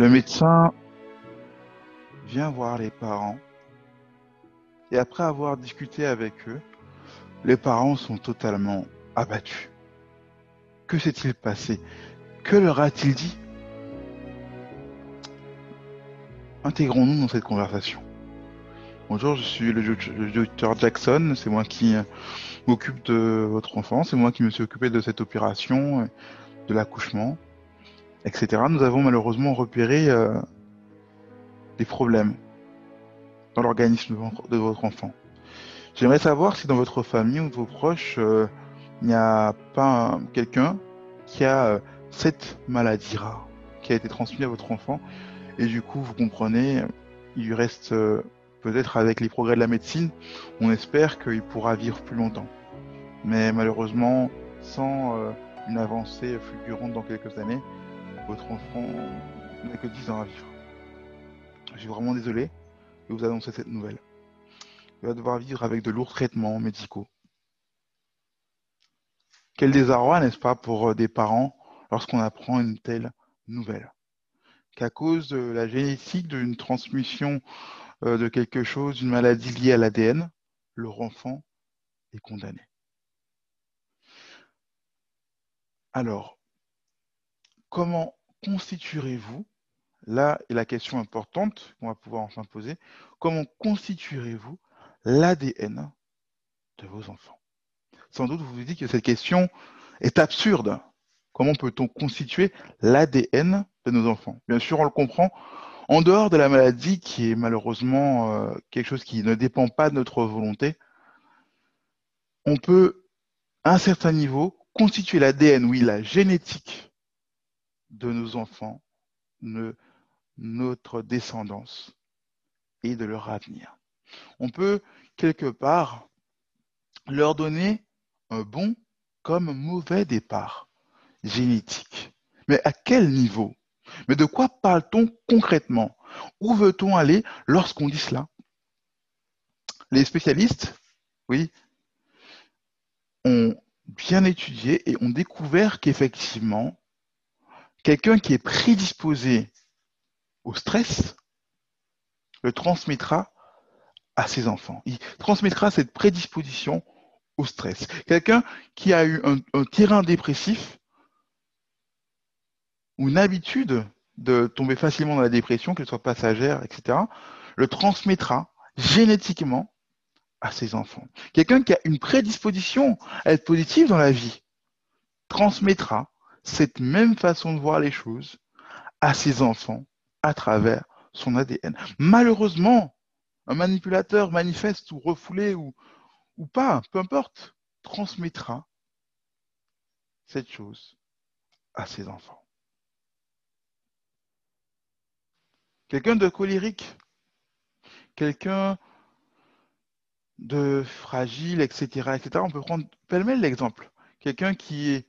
Le médecin vient voir les parents. Et après avoir discuté avec eux, les parents sont totalement abattus. Que s'est-il passé? Que leur a-t-il dit? Intégrons-nous dans cette conversation. Bonjour, je suis le, docteur Jackson, c'est moi qui m'occupe de votre enfant, c'est moi qui me suis occupé de cette opération, de l'accouchement, etc. Nous avons malheureusement repéré euh, des problèmes dans l'organisme de votre enfant. J'aimerais savoir si dans votre famille ou vos proches, euh, il n'y a pas quelqu'un qui a euh, cette maladie rare qui a été transmise à votre enfant et du coup vous comprenez, il reste peut-être avec les progrès de la médecine, on espère qu'il pourra vivre plus longtemps. Mais malheureusement, sans une avancée fulgurante dans quelques années, votre enfant n'a que 10 ans à vivre. Je suis vraiment désolé de vous annoncer cette nouvelle. Il va devoir vivre avec de lourds traitements médicaux. Quel désarroi, n'est-ce pas, pour euh, des parents lorsqu'on apprend une telle nouvelle? Qu'à cause de la génétique, d'une transmission euh, de quelque chose, d'une maladie liée à l'ADN, leur enfant est condamné. Alors, comment constituerez-vous Là est la question importante qu'on va pouvoir enfin poser. Comment constituerez-vous l'ADN de vos enfants? Sans doute vous vous dites que cette question est absurde. Comment peut-on constituer l'ADN de nos enfants? Bien sûr, on le comprend. En dehors de la maladie, qui est malheureusement euh, quelque chose qui ne dépend pas de notre volonté, on peut, à un certain niveau, constituer l'ADN, oui, la génétique de nos enfants, ne notre descendance et de leur avenir. On peut quelque part leur donner un bon comme mauvais départ génétique. Mais à quel niveau? Mais de quoi parle-t-on concrètement? Où veut-on aller lorsqu'on dit cela? Les spécialistes, oui, ont bien étudié et ont découvert qu'effectivement, quelqu'un qui est prédisposé au stress le transmettra à ses enfants. Il transmettra cette prédisposition au stress. Quelqu'un qui a eu un, terrain dépressif ou une habitude de tomber facilement dans la dépression, qu'elle soit passagère, etc., le transmettra génétiquement à ses enfants. Quelqu'un qui a une prédisposition à être positif dans la vie transmettra cette même façon de voir les choses à ses enfants à travers son ADN. Malheureusement, un manipulateur manifeste ou refoulé ou, pas, peu importe, transmettra cette chose à ses enfants. Quelqu'un de colérique, quelqu'un de fragile, etc., etc. On peut prendre pêle-mêle l'exemple. Quelqu'un qui est,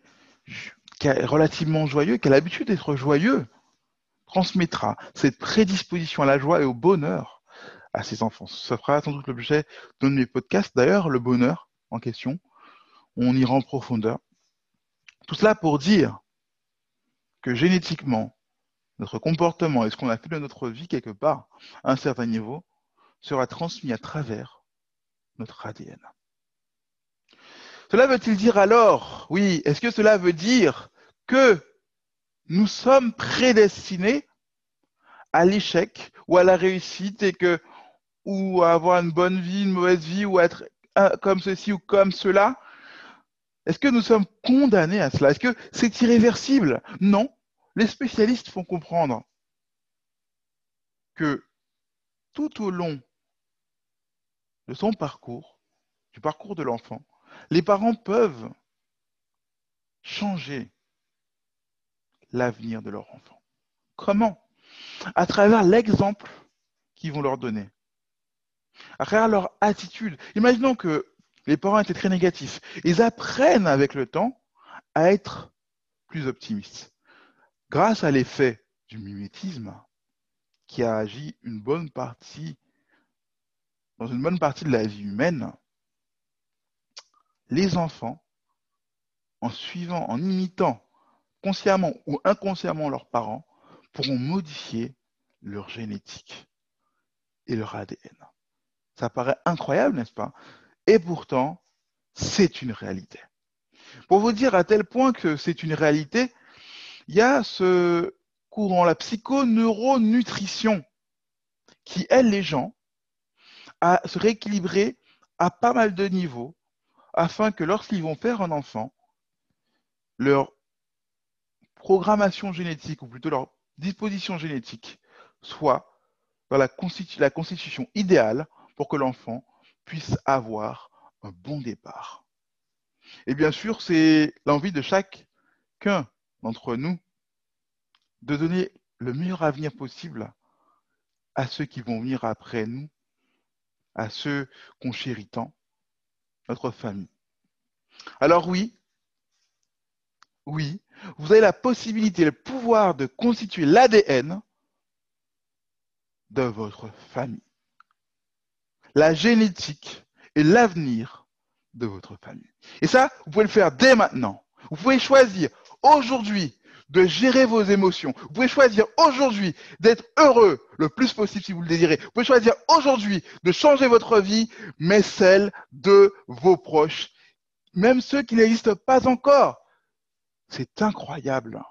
qui est relativement joyeux, qui a l'habitude d'être joyeux, transmettra cette prédisposition à la joie et au bonheur à ses enfants. Ça fera sans doute l'objet d'un de mes podcasts. D'ailleurs, le bonheur en question, on ira en profondeur. Tout cela pour dire que génétiquement, notre comportement et ce qu'on a fait de notre vie quelque part, à un certain niveau, sera transmis à travers notre ADN. Cela veut-il dire alors, oui, est-ce que cela veut dire que nous sommes prédestinés à l'échec ou à la réussite et que ou à avoir une bonne vie, une mauvaise vie ou être comme ceci ou comme cela? Est-ce que nous sommes condamnés à cela? Est-ce que c'est irréversible? Non. Les spécialistes font comprendre que tout au long de son parcours, du parcours de l'enfant, les parents peuvent changer l'avenir de leur enfant. Comment? À travers l'exemple qu'ils vont leur donner, à travers leur attitude. Imaginons que les parents étaient très négatifs. Ils apprennent avec le temps à être plus optimistes. Grâce à l'effet du mimétisme qui a agi une bonne partie, dans une bonne partie de la vie humaine, les enfants, en suivant, en imitant consciemment ou inconsciemment leurs parents, pourront modifier leur génétique et leur ADN. Ça paraît incroyable, n'est-ce pas? Et pourtant, c'est une réalité. Pour vous dire à tel point que c'est une réalité, il y a ce courant, la psychoneuronutrition, qui aide les gens à se rééquilibrer à pas mal de niveaux, afin que lorsqu'ils vont faire un enfant, leur programmation génétique, ou plutôt leur disposition génétique, soit dans la, constitution idéale pour que l'enfant puisse avoir un bon départ. Et bien sûr, c'est l'envie de chacun d'entre nous de donner le meilleur avenir possible à ceux qui vont venir après nous, à ceux qu'on chérit tant, notre famille. Alors oui, oui, vous avez la possibilité, le pouvoir de constituer l'ADN de votre famille. La génétique et l'avenir de votre famille. Et ça, vous pouvez le faire dès maintenant. Vous pouvez choisir aujourd'hui de gérer vos émotions. Vous pouvez choisir aujourd'hui d'être heureux le plus possible si vous le désirez. Vous pouvez choisir aujourd'hui de changer votre vie, mais celle de vos proches, même ceux qui n'existent pas encore. C'est incroyable,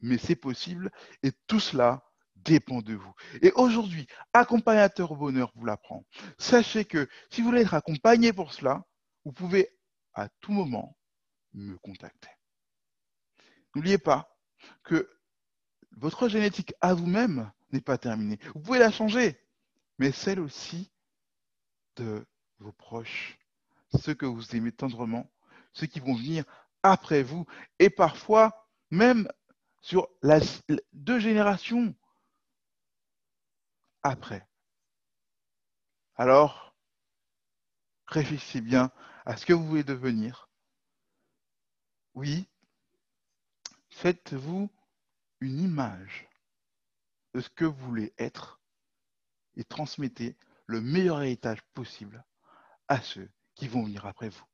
mais c'est possible et tout cela dépend de vous. Et aujourd'hui, accompagnateur au bonheur vous l'apprend. Sachez que si vous voulez être accompagné pour cela, vous pouvez à tout moment me contacter. N'oubliez pas votre génétique à vous-même n'est pas terminée. Vous pouvez la changer, mais celle aussi de vos proches, ceux que vous aimez tendrement, ceux qui vont venir après vous, et parfois même sur deux générations après. Alors, réfléchissez bien à ce que vous voulez devenir. Oui, faites-vous une image de ce que vous voulez être et transmettez le meilleur héritage possible à ceux qui vont venir après vous.